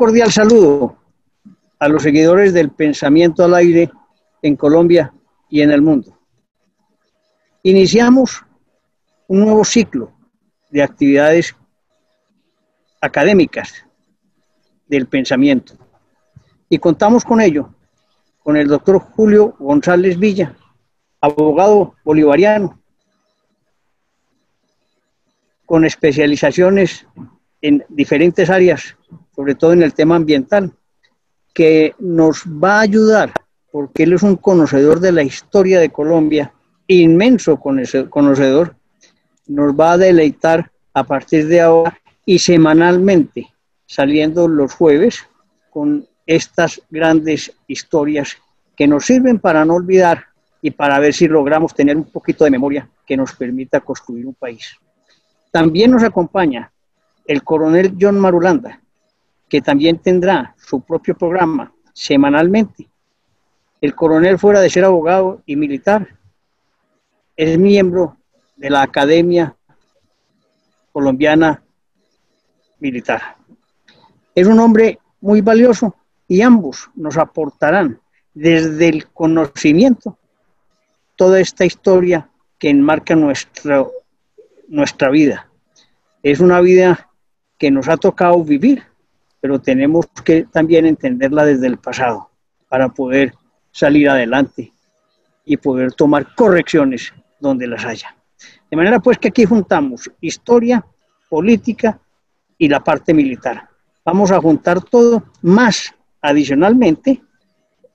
Cordial saludo a los seguidores del pensamiento al aire en Colombia y en el mundo. Iniciamos un nuevo ciclo de actividades académicas del pensamiento y contamos con ello con el doctor Julio González Villa, abogado bolivariano, con especializaciones en diferentes áreas, sobre todo en el tema ambiental, que nos va a ayudar, porque él es un conocedor de la historia de Colombia, inmenso conocedor, nos va a deleitar a partir de ahora y semanalmente, saliendo los jueves, con estas grandes historias que nos sirven para no olvidar y para ver si logramos tener un poquito de memoria que nos permita construir un país. También nos acompaña el coronel John Marulanda, que también tendrá su propio programa semanalmente. El coronel, fuera de ser abogado y militar, es miembro de la Academia Colombiana Militar. Es un hombre muy valioso y ambos nos aportarán desde el conocimiento toda esta historia que enmarca nuestro, nuestra vida. Es una vida que nos ha tocado vivir, pero tenemos que también entenderla desde el pasado para poder salir adelante y poder tomar correcciones donde las haya. De manera pues que aquí juntamos historia, política y la parte militar. Vamos a juntar todo, más adicionalmente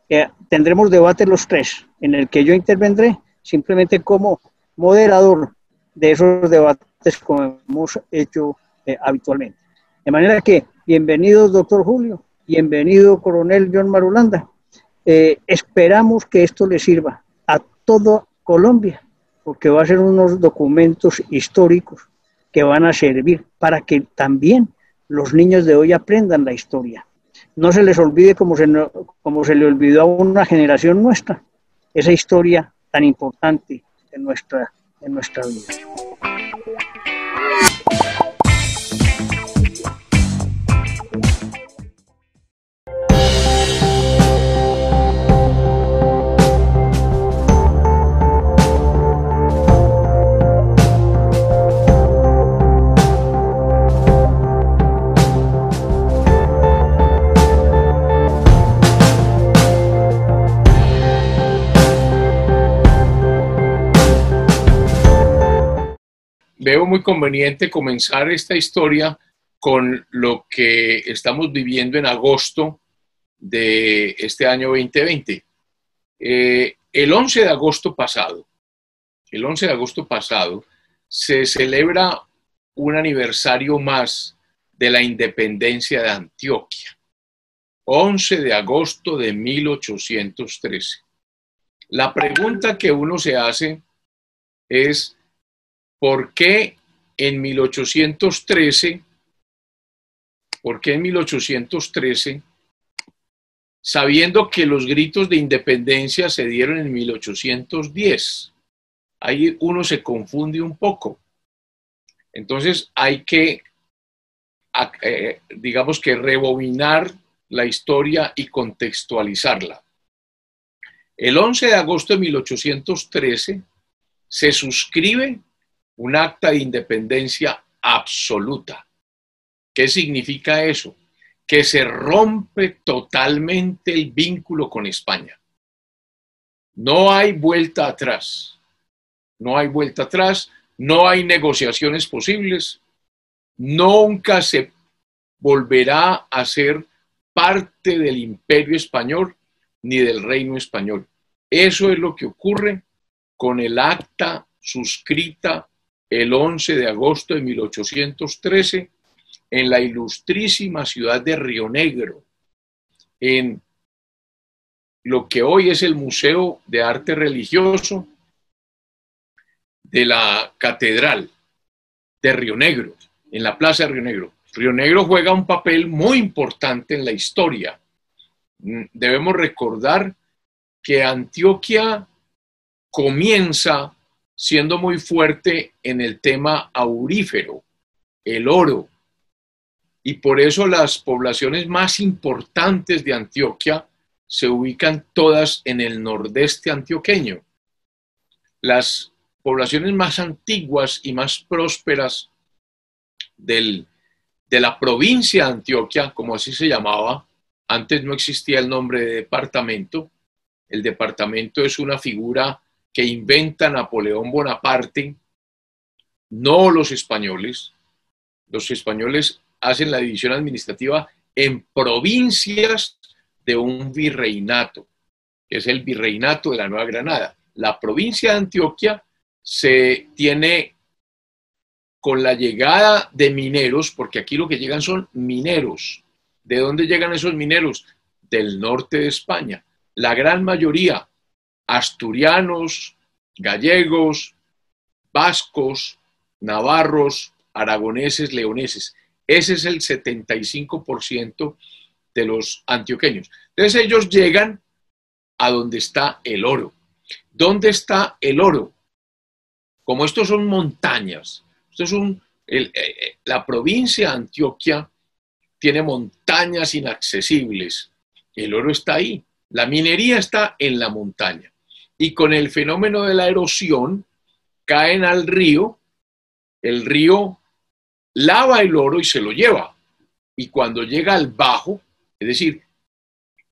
eh, tendremos debate los tres, en el que yo intervendré simplemente como moderador de esos debates como hemos hecho eh, habitualmente. De manera que, bienvenido, doctor Julio, bienvenido, coronel John Marulanda. Eh, esperamos que esto le sirva a toda Colombia, porque va a ser unos documentos históricos que van a servir para que también los niños de hoy aprendan la historia. No se les olvide como se, como se le olvidó a una generación nuestra, esa historia tan importante en nuestra, en nuestra vida. Veo muy conveniente comenzar esta historia con lo que estamos viviendo en agosto de este año 2020. Eh, el 11 de agosto pasado, el 11 de agosto pasado, se celebra un aniversario más de la independencia de Antioquia. 11 de agosto de 1813. La pregunta que uno se hace es, ¿Por qué en 1813, por qué en 1813, sabiendo que los gritos de independencia se dieron en 1810? Ahí uno se confunde un poco. Entonces hay que, eh, digamos que rebobinar la historia y contextualizarla. El 11 de agosto de 1813 se suscribe un acta de independencia absoluta. ¿Qué significa eso? Que se rompe totalmente el vínculo con España. No hay vuelta atrás. No hay vuelta atrás, no hay negociaciones posibles. Nunca se volverá a ser parte del imperio español ni del reino español. Eso es lo que ocurre con el acta suscrita el 11 de agosto de 1813 en la ilustrísima ciudad de Río Negro, en lo que hoy es el Museo de Arte Religioso de la Catedral de Río Negro, en la Plaza de Río Negro. Río Negro juega un papel muy importante en la historia. Mm, debemos recordar que Antioquia comienza siendo muy fuerte en el tema aurífero, el oro. y por eso las poblaciones más importantes de Antioquia se ubican todas en el nordeste antioqueño. Las poblaciones más antiguas y más prósperas del, de la provincia de Antioquia, como así se llamaba, antes no existía el nombre de departamento, el departamento es una figura que inventa Napoleón Bonaparte, no los españoles. Los españoles hacen la división administrativa en provincias de un virreinato, que es el virreinato de la Nueva Granada. La provincia de Antioquia se tiene con la llegada de mineros, porque aquí lo que llegan son mineros. ¿De dónde llegan esos mineros? Del norte de España. La gran mayoría, asturianos, gallegos, vascos, navarros, aragoneses, leoneses. Ese es el 75% de los antioqueños. Entonces ellos llegan a donde está el oro. ¿Dónde está el oro? Como estos son montañas, esto es un, eh, eh, la provincia de Antioquia tiene montañas inaccesibles. El oro está ahí. La minería está en la montaña. Y con el fenómeno de la erosión, caen al río, el río lava el oro y se lo lleva. Y cuando llega al bajo, es decir,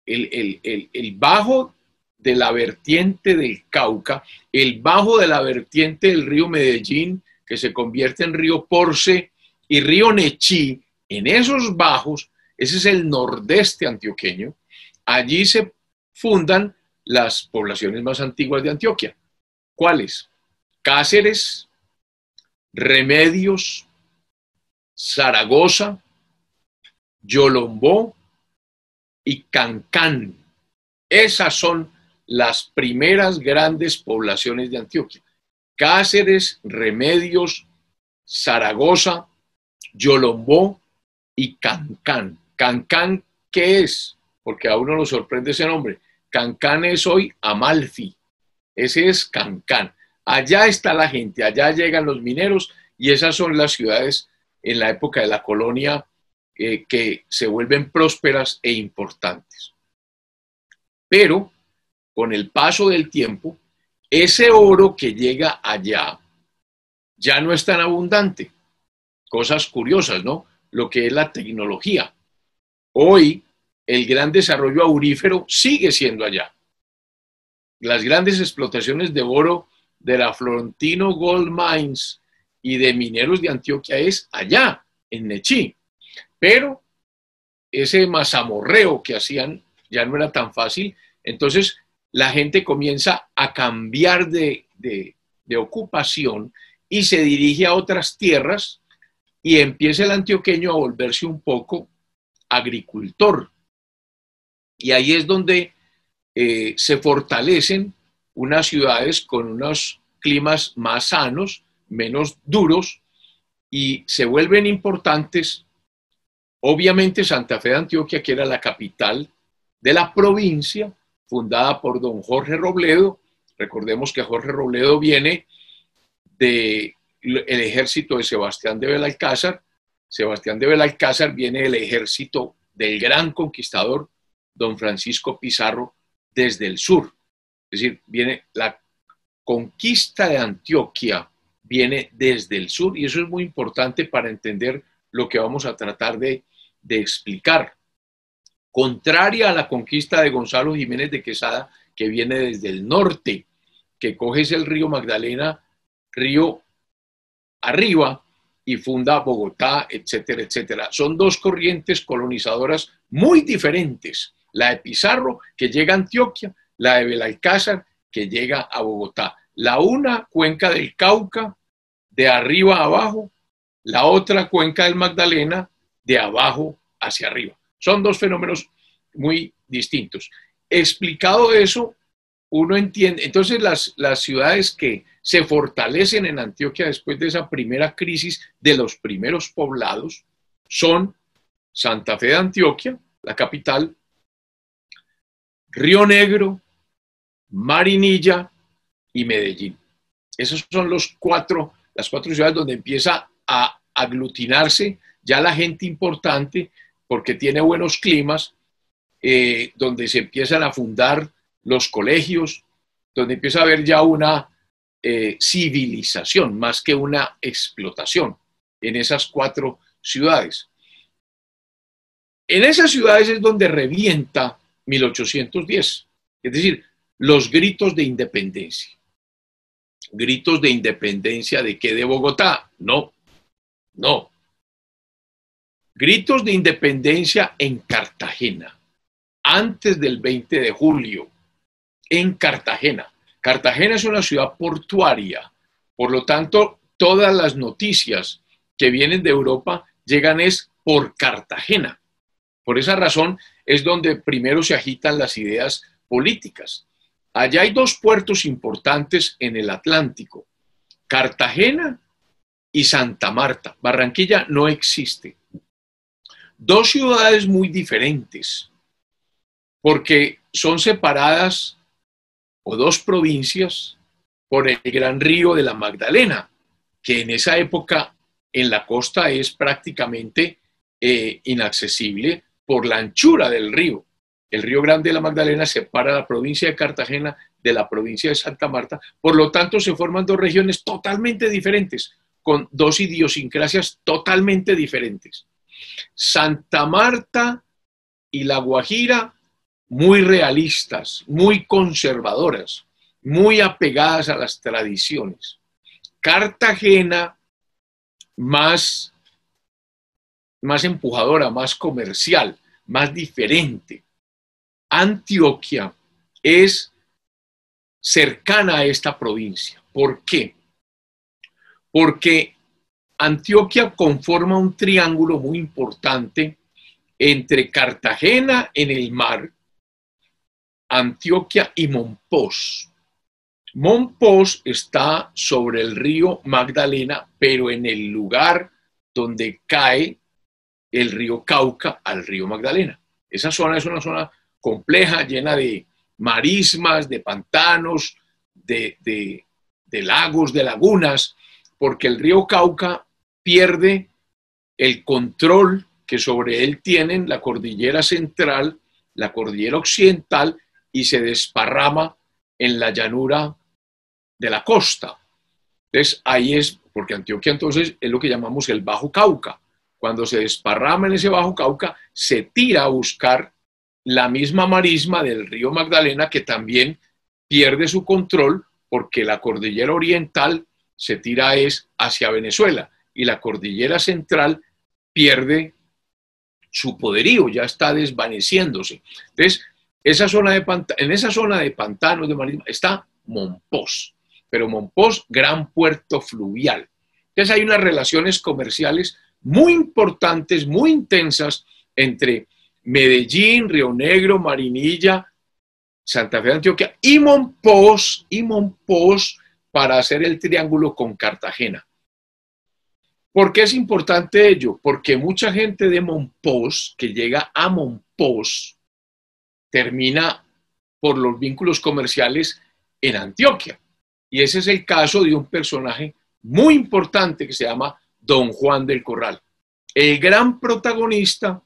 el, bajo de la vertiente del Cauca, el bajo de la vertiente del río Medellín, que se convierte en río Porce y río Nechí, en esos bajos, ese es el nordeste antioqueño, allí se fundan las poblaciones más antiguas de Antioquia. ¿Cuáles? Cáceres, Remedios, Zaragoza, Yolombó y Cancán. Esas son las primeras grandes poblaciones de Antioquia. Cáceres, Remedios, Zaragoza, Yolombó y Cancán. Cancán, ¿qué es? Porque a uno lo sorprende ese nombre. Cancán es hoy Amalfi. Ese es Cancán. Allá está la gente, allá llegan los mineros y esas son las ciudades en la época de la colonia eh, que se vuelven prósperas e importantes. Pero con el paso del tiempo, ese oro que llega allá ya no es tan abundante. Cosas curiosas, ¿no? Lo que es la tecnología. Hoy el gran desarrollo aurífero sigue siendo allá. Las grandes explotaciones de oro de la Florentino Gold Mines y de mineros de Antioquia es allá, en Nechí. Pero ese mazamorreo que hacían ya no era tan fácil. Entonces la gente comienza a cambiar de, de ocupación y se dirige a otras tierras y empieza el antioqueño a volverse un poco agricultor. Y ahí es donde eh, se fortalecen unas ciudades con unos climas más sanos, menos duros, y se vuelven importantes. Obviamente Santa Fe de Antioquia, que era la capital de la provincia, fundada por don Jorge Robledo. Recordemos que Jorge Robledo viene del el ejército de Sebastián de Belalcázar. Sebastián de Belalcázar viene del ejército del gran conquistador don Francisco Pizarro desde el sur. Es decir, viene la conquista de Antioquia, viene desde el sur y eso es muy importante para entender lo que vamos a tratar de, explicar. Contraria a la conquista de Gonzalo Jiménez de Quesada, que viene desde el norte, que coges el río Magdalena, río arriba, y funda Bogotá, etcétera, etcétera. Son dos corrientes colonizadoras muy diferentes la de Pizarro, que llega a Antioquia, la de Belalcázar, que llega a Bogotá. La una, cuenca del Cauca, de arriba a abajo, la otra, cuenca del Magdalena, de abajo hacia arriba. Son dos fenómenos muy distintos. Explicado eso, uno entiende, entonces las, las ciudades que se fortalecen en Antioquia después de esa primera crisis de los primeros poblados son Santa Fe de Antioquia, la capital, Río Negro, Marinilla y Medellín. Esos son los cuatro, las cuatro ciudades donde empieza a aglutinarse ya la gente importante, porque tiene buenos climas, eh, donde se empiezan a fundar los colegios, donde empieza a haber ya una eh, civilización más que una explotación en esas cuatro ciudades. En esas ciudades es donde revienta 1810, es decir, los gritos de independencia. ¿Gritos de independencia de qué? ¿De Bogotá? No, no. Gritos de independencia en Cartagena, antes del 20 de julio, en Cartagena. Cartagena es una ciudad portuaria, por lo tanto, todas las noticias que vienen de Europa llegan es por Cartagena. Por esa razón es donde primero se agitan las ideas políticas. Allá hay dos puertos importantes en el Atlántico, Cartagena y Santa Marta. Barranquilla no existe. Dos ciudades muy diferentes, porque son separadas o dos provincias por el gran río de la Magdalena, que en esa época en la costa es prácticamente eh, inaccesible por la anchura del río. El río Grande de la Magdalena separa la provincia de Cartagena de la provincia de Santa Marta, por lo tanto se forman dos regiones totalmente diferentes, con dos idiosincrasias totalmente diferentes. Santa Marta y La Guajira, muy realistas, muy conservadoras, muy apegadas a las tradiciones. Cartagena, más, más empujadora, más comercial, más diferente. Antioquia es cercana a esta provincia. ¿Por qué? Porque Antioquia conforma un triángulo muy importante entre Cartagena en el mar, Antioquia y Monpós. Monpós está sobre el río Magdalena, pero en el lugar donde cae el río Cauca al río Magdalena. Esa zona es una zona compleja, llena de marismas, de pantanos, de, lagos, de lagunas, porque el río Cauca pierde el control que sobre él tienen la cordillera central, la cordillera occidental y se desparrama en la llanura de la costa. Entonces, ahí es, porque Antioquia entonces es lo que llamamos el Bajo Cauca. Cuando se desparrama en ese Bajo Cauca, se tira a buscar la misma marisma del río Magdalena que también pierde su control porque la cordillera oriental se tira es hacia Venezuela y la cordillera central pierde su poderío, ya está desvaneciéndose. Entonces, en esa zona de pantanos de marisma está Monpós pero Monpós, gran puerto fluvial. Entonces hay unas relaciones comerciales muy importantes, muy intensas entre Medellín, Río Negro, Marinilla, Santa Fe de Antioquia y Monpós, y Monpós para hacer el triángulo con Cartagena. ¿Por qué es importante ello? Porque mucha gente de Monpós que llega a Monpós termina por los vínculos comerciales en Antioquia. Y ese es el caso de un personaje muy importante que se llama Don Juan del Corral, el gran protagonista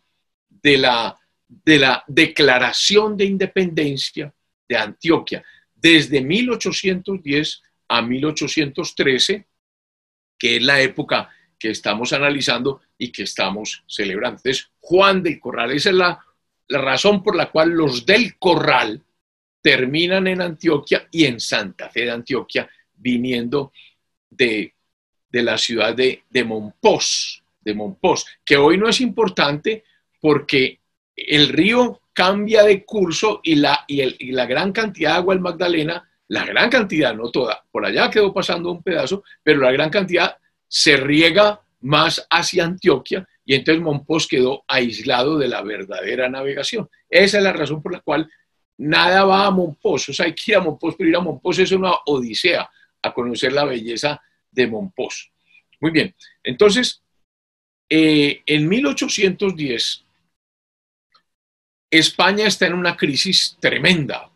de la, de la declaración de independencia de Antioquia desde 1810 a 1813, que es la época que estamos analizando y que estamos celebrando. Entonces, Juan del Corral, esa es la, la razón por la cual los del Corral terminan en Antioquia y en Santa Fe de Antioquia, viniendo de, la ciudad de, de de que hoy no es importante porque el río cambia de curso y la, y, la gran cantidad de agua del Magdalena, la gran cantidad, no toda, por allá quedó pasando un pedazo, pero la gran cantidad se riega más hacia Antioquia y entonces Monpós quedó aislado de la verdadera navegación. Esa es la razón por la cual nada va a Monpós, o sea, hay que ir a Monpós, pero ir a Monpós es una odisea a conocer la belleza de Monpós. Muy bien, entonces, eh, en 1810, España está en una crisis tremenda.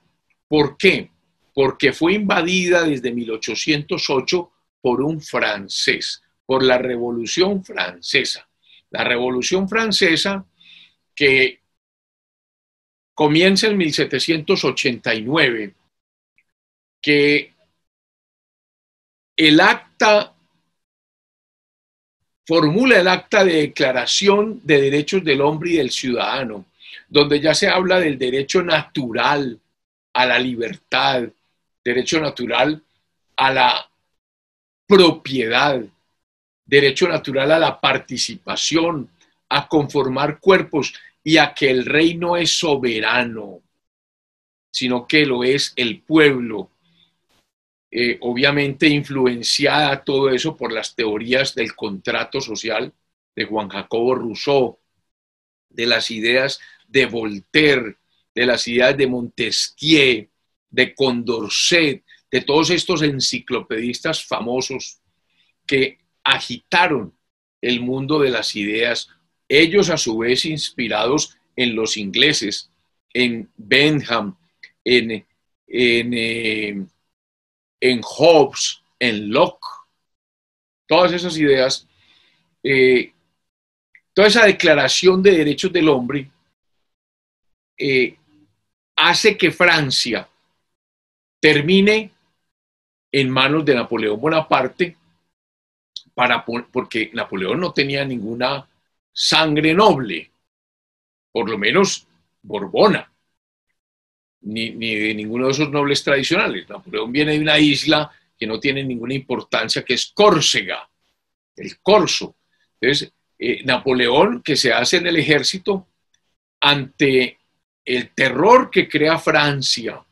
¿Por qué? Porque fue invadida desde 1808 por un francés, por la Revolución Francesa. La Revolución Francesa, que comienza en 1789, que el formula el acta de declaración de derechos del hombre y del ciudadano, donde ya se habla del derecho natural a la libertad, derecho natural a la propiedad, derecho natural a la participación, a conformar cuerpos y a que el rey no es soberano, sino que lo es el pueblo. Eh, obviamente influenciada todo eso por las teorías del contrato social de Juan Jacobo Rousseau, de las ideas de Voltaire, de las ideas de Montesquieu, de Condorcet, de todos estos enciclopedistas famosos que agitaron el mundo de las ideas, ellos a su vez inspirados en los ingleses, en Bentham, en, en, eh, en Hobbes, en Locke, todas esas ideas, eh, toda esa declaración de derechos del hombre eh, hace que Francia termine en manos de Napoleón Bonaparte, para, porque Napoleón no tenía ninguna sangre noble, por lo menos Borbona, ni, ni, de ninguno de esos nobles tradicionales. Napoleón viene de una isla que no tiene ninguna importancia, que es Córcega, el Corso. Entonces, eh, Napoleón, que se hace en el ejército, ante el terror que crea Francia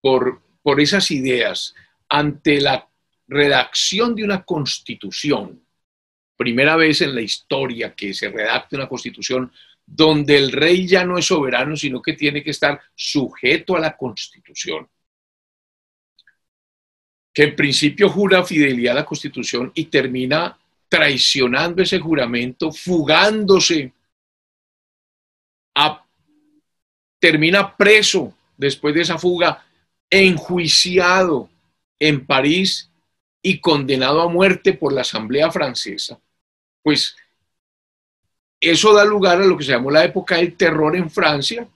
por, por esas ideas, ante la redacción de una constitución, primera vez en la historia que se redacte una constitución donde el rey ya no es soberano, sino que tiene que estar sujeto a la constitución, que en principio jura fidelidad a la constitución y termina traicionando ese juramento, fugándose, termina preso después de esa fuga, enjuiciado en París y condenado a muerte por la Asamblea Francesa, pues eso da lugar a lo que se llamó la época del terror en Francia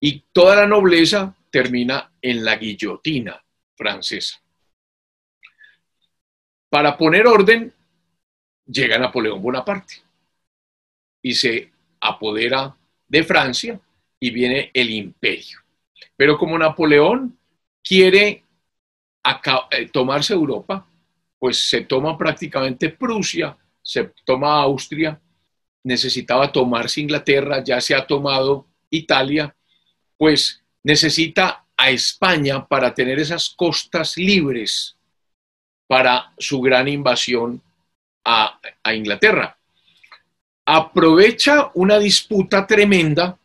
y toda la nobleza termina en la guillotina francesa. Para poner orden, llega Napoleón Bonaparte y se apodera de Francia y viene el imperio. Pero como Napoleón quiere eh, tomarse Europa, pues se toma prácticamente Prusia, se toma Austria, necesitaba tomarse Inglaterra, ya se ha tomado Italia, pues necesita a España para tener esas costas libres para su gran invasión a, Inglaterra. Aprovecha una disputa tremenda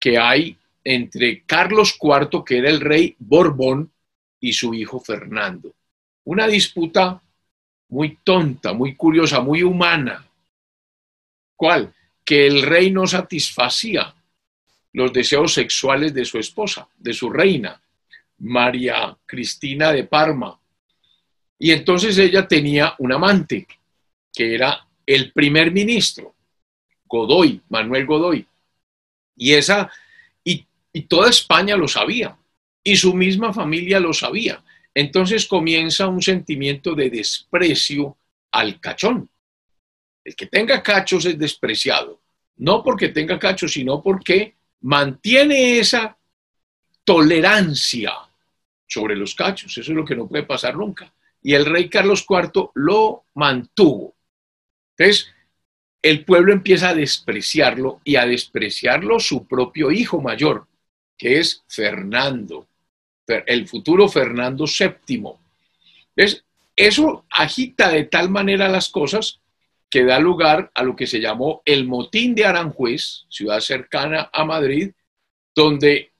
que hay entre Carlos IV, que era el rey Borbón, y su hijo Fernando. Una disputa muy tonta, muy curiosa, muy humana. ¿Cuál? Que el rey no satisfacía los deseos sexuales de su esposa, de su reina, María Cristina de Parma. Y entonces ella tenía un amante, que era el primer ministro, Godoy, Manuel Godoy. Y esa, y, y toda España lo sabía, y su misma familia lo sabía. Entonces comienza un sentimiento de desprecio al cachón. El que tenga cachos es despreciado, no porque tenga cachos, sino porque mantiene esa tolerancia sobre los cachos. Eso es lo que no puede pasar nunca. Y el rey Carlos IV lo mantuvo. Entonces, el pueblo empieza a despreciarlo y a despreciarlo su propio hijo mayor, que es Fernando el futuro Fernando VII. Entonces, eso agita de tal manera las cosas que da lugar a lo que se llamó el motín de Aranjuez, ciudad cercana a Madrid, donde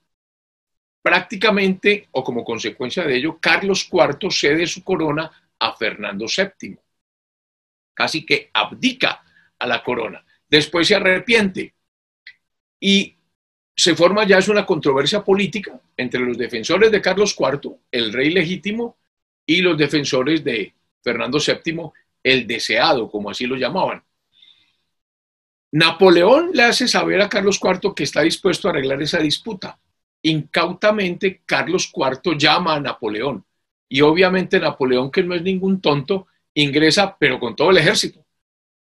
prácticamente, o como consecuencia de ello, Carlos IV cede su corona a Fernando VII. Casi que abdica a la corona. Después se arrepiente. Y se forma ya es una controversia política entre los defensores de Carlos IV, el rey legítimo, y los defensores de Fernando VII, el deseado, como así lo llamaban. Napoleón le hace saber a Carlos IV que está dispuesto a arreglar esa disputa. Incautamente, Carlos IV llama a Napoleón. Y obviamente Napoleón, que no es ningún tonto, ingresa, pero con todo el ejército.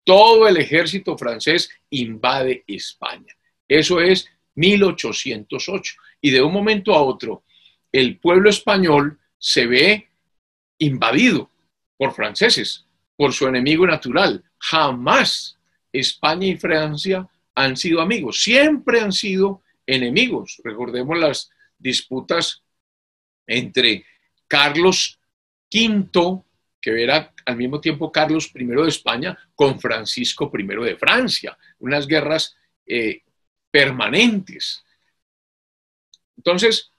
Todo el ejército francés invade España. Eso es 1808. Y de un momento a otro, el pueblo español se ve invadido por franceses, por su enemigo natural. Jamás España y Francia han sido amigos, siempre han sido enemigos. Recordemos las disputas entre Carlos V, que era al mismo tiempo Carlos I de España, con Francisco I de Francia, unas guerras eh, permanentes. Entonces,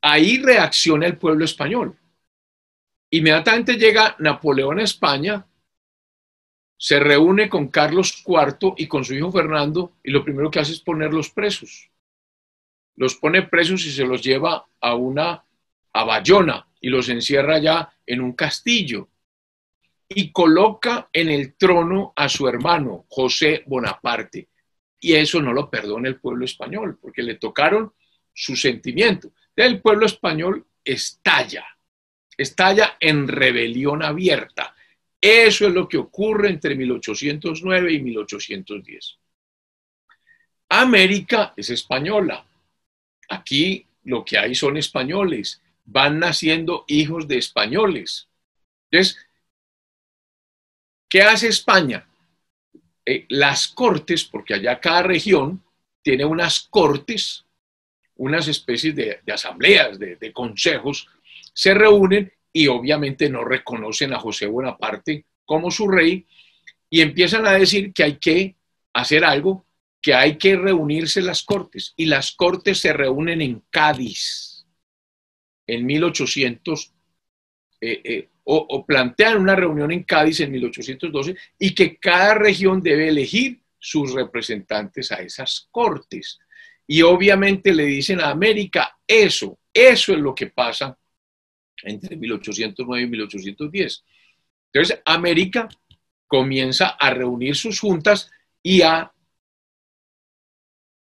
ahí reacciona el pueblo español. Inmediatamente llega Napoleón a España, se reúne con Carlos IV y con su hijo Fernando y lo primero que hace es ponerlos presos. Los pone presos y se los lleva a una a Bayona y los encierra ya en un castillo y coloca en el trono a su hermano José Bonaparte. Y eso no lo perdona el pueblo español, porque le tocaron su sentimiento. El pueblo español estalla, estalla en rebelión abierta. Eso es lo que ocurre entre 1809 y 1810. América es española. Aquí lo que hay son españoles. Van naciendo hijos de españoles. Entonces, ¿qué hace España? Eh, las cortes, porque allá cada región tiene unas cortes, unas especies de, asambleas, de, de consejos, se reúnen y obviamente no reconocen a José Bonaparte como su rey y empiezan a decir que hay que hacer algo, que hay que reunirse las cortes y las cortes se reúnen en Cádiz en 1800 eh, eh, o, plantean una reunión en Cádiz en 1812 y que cada región debe elegir sus representantes a esas cortes. Y obviamente le dicen a América, eso, eso es lo que pasa entre 1809 y 1810. Entonces, América comienza a reunir sus juntas y a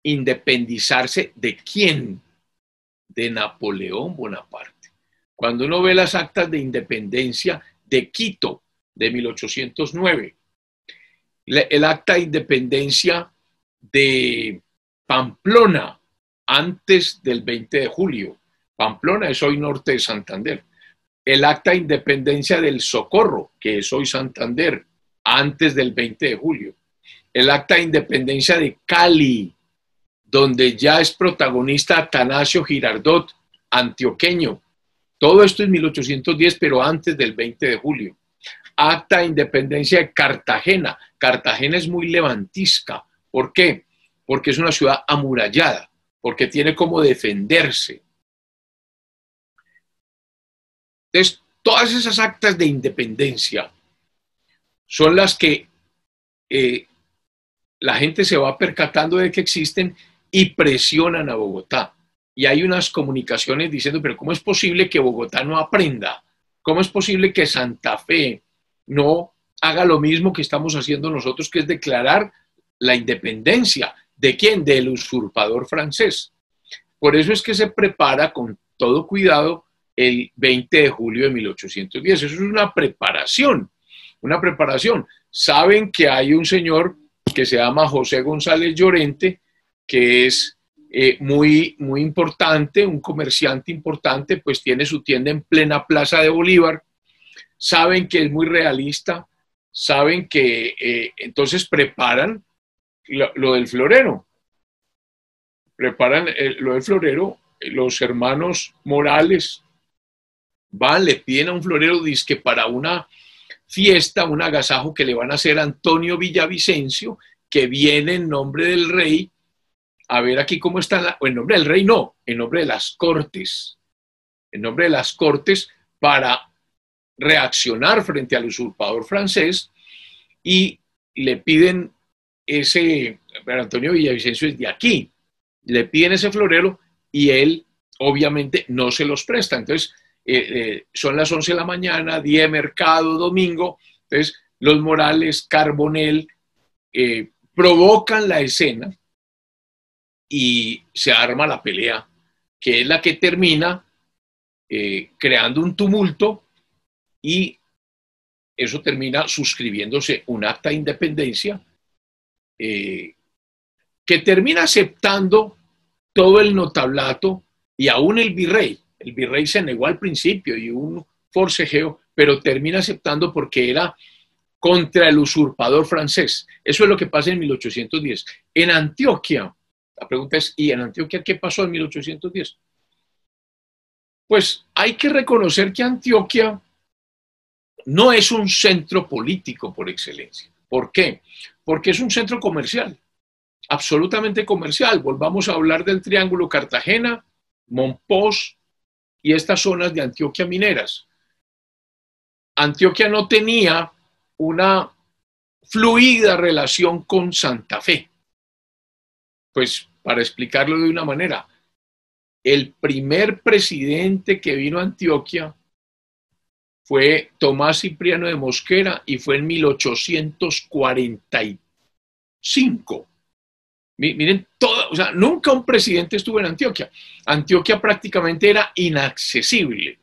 independizarse de quién? De Napoleón Bonaparte. Cuando uno ve las actas de independencia de Quito de 1809, el acta de independencia de Pamplona antes del 20 de julio Pamplona es hoy norte de Santander. El acta de independencia del Socorro, que es hoy Santander, antes del 20 de julio. El acta de independencia de Cali, donde ya es protagonista Atanasio Girardot, antioqueño. Todo esto es 1810, pero antes del 20 de julio. Acta de independencia de Cartagena. Cartagena es muy levantisca. ¿Por qué? Porque es una ciudad amurallada, porque tiene como defenderse Entonces, todas esas actas de independencia son las que eh, la gente se va percatando de que existen y presionan a Bogotá. Y hay unas comunicaciones diciendo, pero ¿cómo es posible que Bogotá no aprenda? ¿Cómo es posible que Santa Fe no haga lo mismo que estamos haciendo nosotros, que es declarar la independencia? ¿De quién? Del usurpador francés. Por eso es que se prepara con todo cuidado el 20 de julio de 1810. Eso es una preparación, una preparación. Saben que hay un señor que se llama José González Llorente, que es eh, muy, muy importante, un comerciante importante, pues tiene su tienda en plena Plaza de Bolívar. Saben que es muy realista, saben que eh, entonces preparan lo, del florero. Preparan eh, lo del florero, los hermanos Morales, van, le piden a un florero disque para una fiesta, un agasajo que le van a hacer a Antonio Villavicencio, que viene en nombre del rey, a ver aquí cómo está, o en nombre del rey no, en nombre de las cortes, en nombre de las cortes para reaccionar frente al usurpador francés y le piden ese, pero Antonio Villavicencio es de aquí, le piden ese florero y él obviamente no se los presta. Entonces, eh, eh, son las 11 de la mañana, día de mercado, domingo, entonces los Morales, Carbonel, eh, provocan la escena y se arma la pelea, que es la que termina creando un tumulto y eso termina suscribiéndose un acta de independencia que termina aceptando todo el notablato y aún el virrey. El virrey se negó al principio y un forcejeo, pero termina aceptando porque era contra el usurpador francés. Eso es lo que pasa en 1810. En Antioquia, la pregunta es, ¿y en Antioquia qué pasó en 1810? Pues hay que reconocer que Antioquia no es un centro político por excelencia. ¿Por qué? Porque es un centro comercial, absolutamente comercial. Volvamos a hablar del Triángulo Cartagena, Monpós y estas zonas de Antioquia mineras. Antioquia no tenía una fluida relación con Santa Fe. Pues para explicarlo de una manera, el primer presidente que vino a Antioquia fue Tomás Cipriano de Mosquera y fue en 1845. Miren, o sea, nunca un presidente estuvo en Antioquia. Antioquia prácticamente era inaccesible.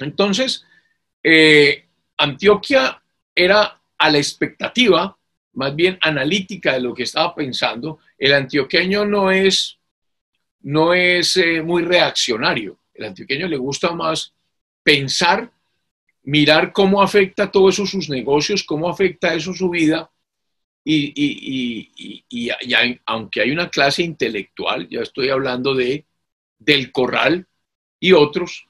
Entonces, eh, Antioquia era a la expectativa, más bien analítica de lo que estaba pensando. El antioqueño no es, no es eh, muy reaccionario. El antioqueño le gusta más pensar, mirar cómo afecta todo eso sus negocios, cómo afecta eso su vida. Y, aunque hay una clase intelectual, ya estoy hablando de del corral y otros,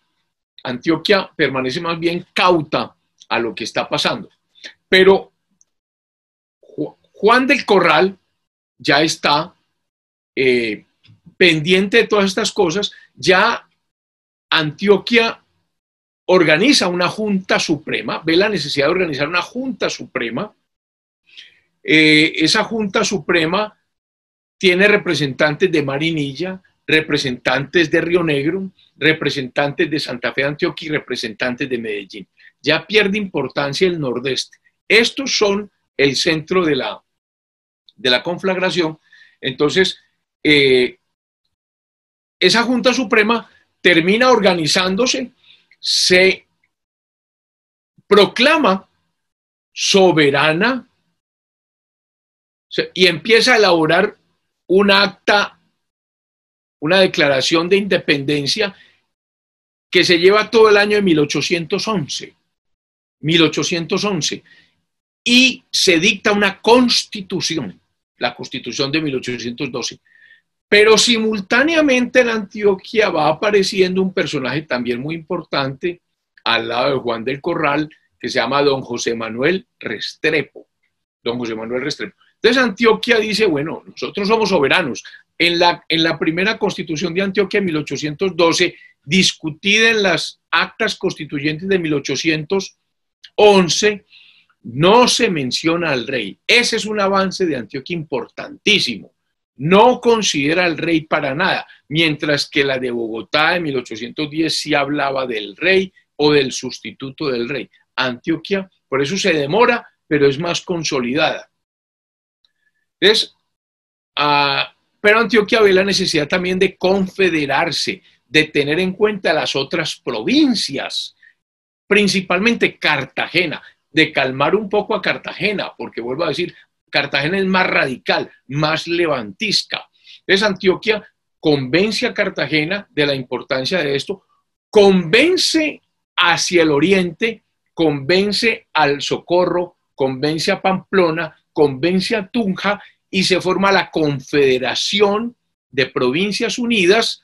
Antioquia permanece más bien cauta a lo que está pasando. Pero Juan del Corral ya está eh, pendiente de todas estas cosas, ya Antioquia organiza una Junta Suprema, ve la necesidad de organizar una Junta Suprema. Eh, esa Junta Suprema tiene representantes de Marinilla, representantes de Río Negro, representantes de Santa Fe de Antioquia y representantes de Medellín. Ya pierde importancia el nordeste. Estos son el centro de la, de la conflagración. Entonces, eh, esa Junta Suprema termina organizándose se proclama soberana y empieza a elaborar un acta, una declaración de independencia que se lleva todo el año de 1811. 1811. Y se dicta una constitución, la constitución de 1812. Pero simultáneamente en Antioquia va apareciendo un personaje también muy importante al lado de Juan del Corral, que se llama don José Manuel Restrepo. Don José Manuel Restrepo. Entonces Antioquia dice, bueno, nosotros somos soberanos. En la, en la primera constitución de Antioquia en 1812, discutida en las actas constituyentes de 1811, no se menciona al rey. Ese es un avance de Antioquia importantísimo no considera al rey para nada, mientras que la de Bogotá de 1810 sí hablaba del rey o del sustituto del rey. Antioquia, por eso se demora, pero es más consolidada. Pero Antioquia ve la necesidad también de confederarse, de tener en cuenta las otras provincias, principalmente Cartagena, de calmar un poco a Cartagena, porque vuelvo a decir, Cartagena es más radical, más levantisca. Entonces Antioquia convence a Cartagena de la importancia de esto, convence hacia el oriente, convence al Socorro, convence a Pamplona, convence a Tunja y se forma la Confederación de Provincias Unidas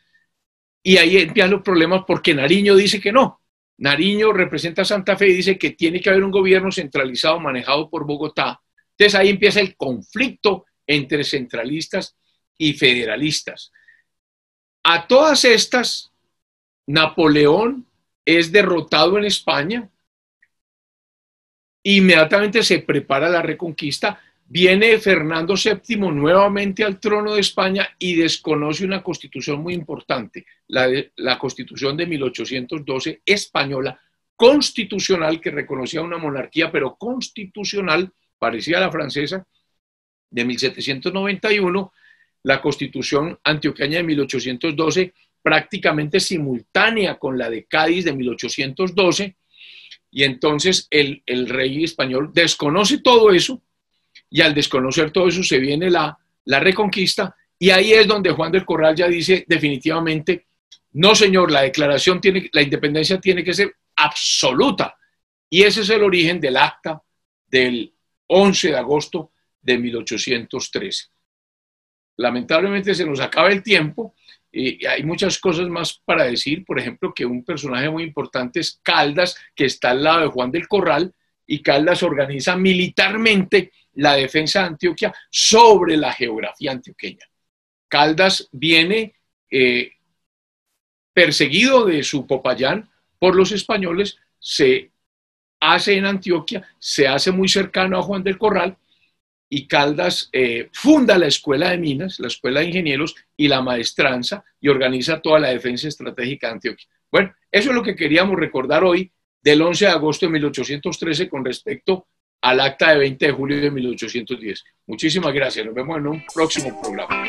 y ahí empiezan los problemas porque Nariño dice que no. Nariño representa a Santa Fe y dice que tiene que haber un gobierno centralizado manejado por Bogotá entonces ahí empieza el conflicto entre centralistas y federalistas. A todas estas, Napoleón es derrotado en España, inmediatamente se prepara la reconquista, viene Fernando VII nuevamente al trono de España y desconoce una constitución muy importante, la, la constitución de 1812 española, constitucional, que reconocía una monarquía, pero constitucional, parecía la francesa, de 1791, la constitución antioqueña de 1812, prácticamente simultánea con la de Cádiz de 1812, y entonces el, rey español desconoce todo eso, y al desconocer todo eso se viene la, la reconquista, y ahí es donde Juan del Corral ya dice definitivamente, no señor, la declaración tiene, la independencia tiene que ser absoluta. Y ese es el origen del acta del 11 de agosto de 1813. Lamentablemente se nos acaba el tiempo y hay muchas cosas más para decir. Por ejemplo, que un personaje muy importante es Caldas, que está al lado de Juan del Corral, y Caldas organiza militarmente la defensa de Antioquia sobre la geografía antioqueña. Caldas viene eh, perseguido de su Popayán por los españoles, se hace en Antioquia, se hace muy cercano a Juan del Corral y Caldas eh, funda la Escuela de Minas, la Escuela de Ingenieros y la Maestranza y organiza toda la defensa estratégica de Antioquia. Bueno, eso es lo que queríamos recordar hoy del 11 de agosto de 1813 con respecto al acta de 20 de julio de 1810. Muchísimas gracias. Nos vemos en un próximo programa.